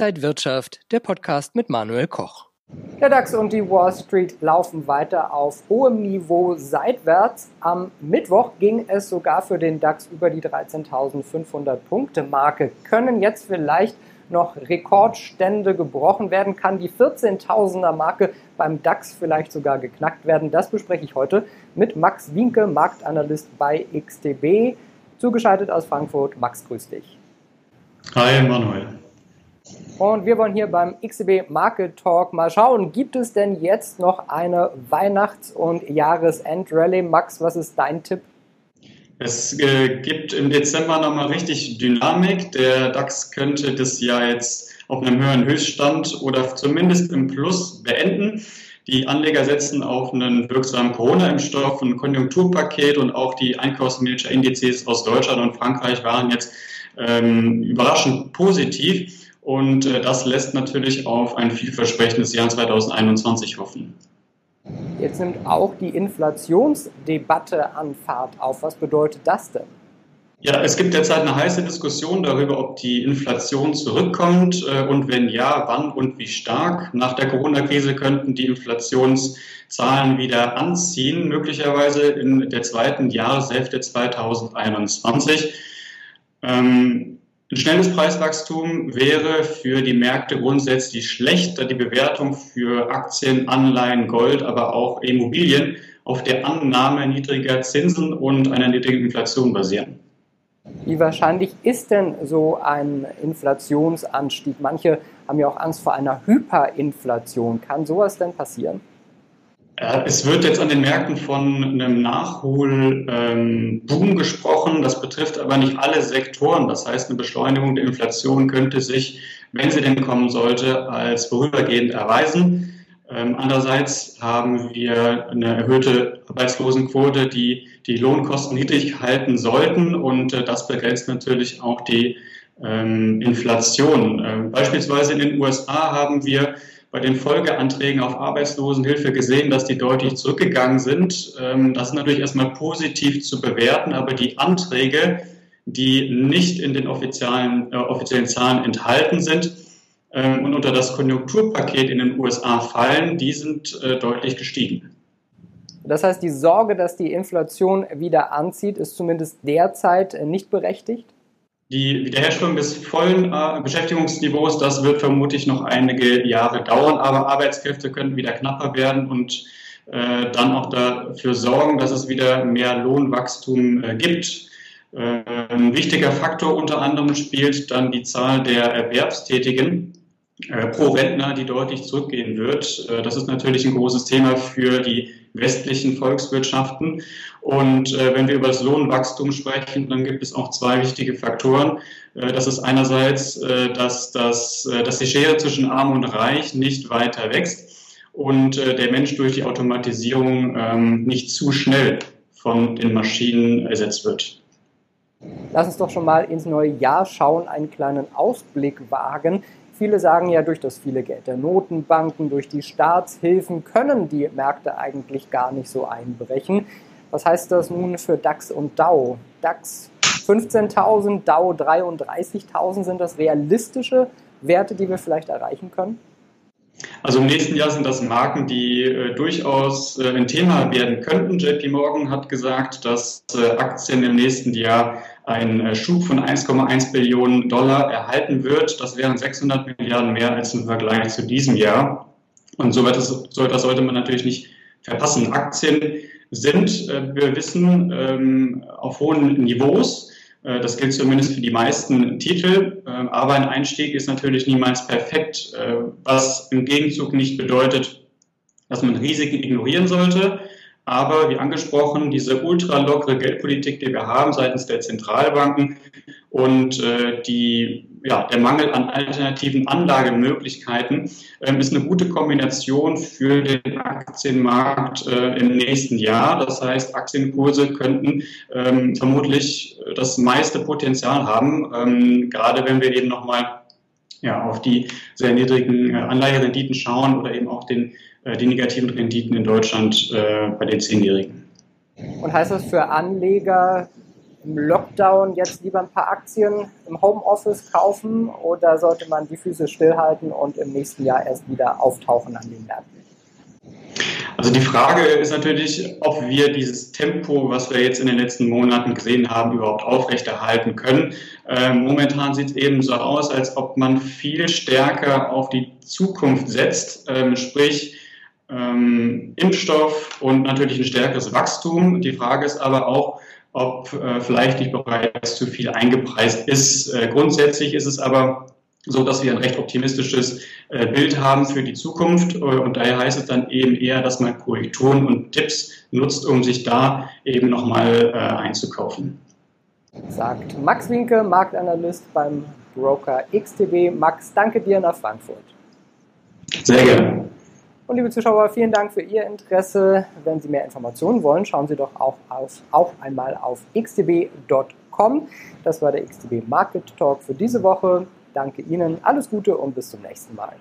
Inside Wirtschaft, der Podcast mit Manuel Koch. Der DAX und die Wall Street laufen weiter auf hohem Niveau seitwärts. Am Mittwoch ging es sogar für den DAX über die 13.500 Punkte Marke. Können jetzt vielleicht noch Rekordstände gebrochen werden? Kann die 14.000er Marke beim DAX vielleicht sogar geknackt werden? Das bespreche ich heute mit Max Winke, Marktanalyst bei XTB. Zugeschaltet aus Frankfurt. Max, grüß dich. Hi, Manuel. Und wir wollen hier beim XCB Market Talk mal schauen, gibt es denn jetzt noch eine Weihnachts- und Jahresendrallye? Max, was ist dein Tipp? Es äh, gibt im Dezember nochmal richtig Dynamik. Der DAX könnte das Jahr jetzt auf einem höheren Höchststand oder zumindest im Plus beenden. Die Anleger setzen auf einen wirksamen Corona-Impfstoff, ein Konjunkturpaket und auch die Einkaufsmanager-Indizes aus Deutschland und Frankreich waren jetzt ähm, überraschend positiv. Und äh, das lässt natürlich auf ein vielversprechendes Jahr 2021 hoffen. Jetzt nimmt auch die Inflationsdebatte an Fahrt auf. Was bedeutet das denn? Ja, es gibt derzeit eine heiße Diskussion darüber, ob die Inflation zurückkommt äh, und wenn ja, wann und wie stark. Nach der Corona-Krise könnten die Inflationszahlen wieder anziehen, möglicherweise in der zweiten Jahreshälfte 2021. Ähm, ein schnelles Preiswachstum wäre für die Märkte grundsätzlich schlecht, da die Bewertung für Aktien, Anleihen, Gold, aber auch Immobilien auf der Annahme niedriger Zinsen und einer niedrigen Inflation basieren. Wie wahrscheinlich ist denn so ein Inflationsanstieg? Manche haben ja auch Angst vor einer Hyperinflation. Kann sowas denn passieren? Es wird jetzt an den Märkten von einem Nachholboom ähm, gesprochen. Das betrifft aber nicht alle Sektoren. Das heißt, eine Beschleunigung der Inflation könnte sich, wenn sie denn kommen sollte, als vorübergehend erweisen. Ähm, andererseits haben wir eine erhöhte Arbeitslosenquote, die die Lohnkosten niedrig halten sollten und äh, das begrenzt natürlich auch die ähm, Inflation. Ähm, beispielsweise in den USA haben wir bei den Folgeanträgen auf Arbeitslosenhilfe gesehen, dass die deutlich zurückgegangen sind. Ähm, das ist natürlich erstmal positiv zu bewerten, aber die Anträge, die nicht in den offiziellen, äh, offiziellen Zahlen enthalten sind, ähm, und unter das Konjunkturpaket in den USA fallen, die sind äh, deutlich gestiegen. Das heißt, die Sorge, dass die Inflation wieder anzieht, ist zumindest derzeit äh, nicht berechtigt? Die Wiederherstellung des vollen äh, Beschäftigungsniveaus, das wird vermutlich noch einige Jahre dauern, aber Arbeitskräfte können wieder knapper werden und äh, dann auch dafür sorgen, dass es wieder mehr Lohnwachstum äh, gibt. Äh, ein wichtiger Faktor unter anderem spielt dann die Zahl der Erwerbstätigen äh, pro Rentner, die deutlich zurückgehen wird. Äh, das ist natürlich ein großes Thema für die westlichen Volkswirtschaften. Und äh, wenn wir über das Lohnwachstum sprechen, dann gibt es auch zwei wichtige Faktoren. das ist einerseits, dass, dass, dass die Schere zwischen Arm und Reich nicht weiter wächst und der Mensch durch die Automatisierung ähm, nicht zu schnell von den Maschinen ersetzt wird. Lass uns doch schon mal ins neue Jahr schauen, einen kleinen Ausblick wagen. Viele sagen ja, durch das viele Geld der Notenbanken, durch die Staatshilfen können die Märkte eigentlich gar nicht so einbrechen. Was heißt das nun für DAX und DAO? DAX 15.000, DAO 33.000, sind das realistische Werte, die wir vielleicht erreichen können? Also im nächsten Jahr sind das Marken, die äh, durchaus äh, ein Thema werden könnten. JP Morgan hat gesagt, dass äh, Aktien im nächsten Jahr einen äh, Schub von 1,1 Billionen Dollar erhalten wird. Das wären 600 Milliarden mehr als im Vergleich zu diesem Jahr. Und so etwas, so sollte man natürlich nicht verpassen. Aktien sind, äh, wir wissen, ähm, auf hohen Niveaus. Äh, das gilt zumindest für die meisten Titel. Ähm, aber ein Einstieg ist natürlich niemals perfekt, was im Gegenzug nicht bedeutet, dass man Risiken ignorieren sollte. Aber wie angesprochen, diese ultralockere Geldpolitik, die wir haben seitens der Zentralbanken und äh, die, ja, der Mangel an alternativen Anlagemöglichkeiten äh, ist eine gute Kombination für den Aktienmarkt äh, im nächsten Jahr. Das heißt, Aktienkurse könnten ähm, vermutlich das meiste Potenzial haben, ähm, gerade wenn wir eben nochmal ja, auf die sehr niedrigen äh, Anleiherenditen schauen oder eben auch den die negativen Renditen in Deutschland äh, bei den Zehnjährigen. Und heißt das für Anleger im Lockdown jetzt lieber ein paar Aktien im Homeoffice kaufen oder sollte man die Füße stillhalten und im nächsten Jahr erst wieder auftauchen an den Märkten? Also die Frage ist natürlich, ob wir dieses Tempo, was wir jetzt in den letzten Monaten gesehen haben, überhaupt aufrechterhalten können. Ähm, momentan sieht es eben so aus, als ob man viel stärker auf die Zukunft setzt, ähm, sprich ähm, Impfstoff und natürlich ein stärkeres Wachstum. Die Frage ist aber auch, ob äh, vielleicht nicht bereits zu viel eingepreist ist. Äh, grundsätzlich ist es aber so, dass wir ein recht optimistisches äh, Bild haben für die Zukunft. Äh, und daher heißt es dann eben eher, dass man Korrekturen und Tipps nutzt, um sich da eben nochmal äh, einzukaufen. Sagt Max Winke, Marktanalyst beim Broker XTB. Max, danke dir nach Frankfurt. Sehr gerne. Und liebe Zuschauer, vielen Dank für Ihr Interesse. Wenn Sie mehr Informationen wollen, schauen Sie doch auch, auf, auch einmal auf xtb.com. Das war der XTB Market Talk für diese Woche. Danke Ihnen, alles Gute und bis zum nächsten Mal.